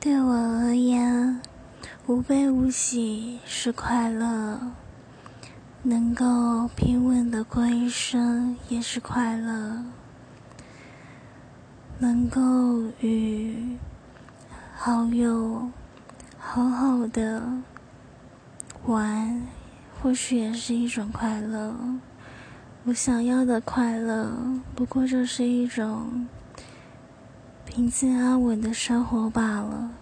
对我而言，无悲无喜是快乐，能够平稳的过一生也是快乐，能够与好友好好的玩，或许也是一种快乐。我想要的快乐，不过就是一种。平静安稳的生活罢了。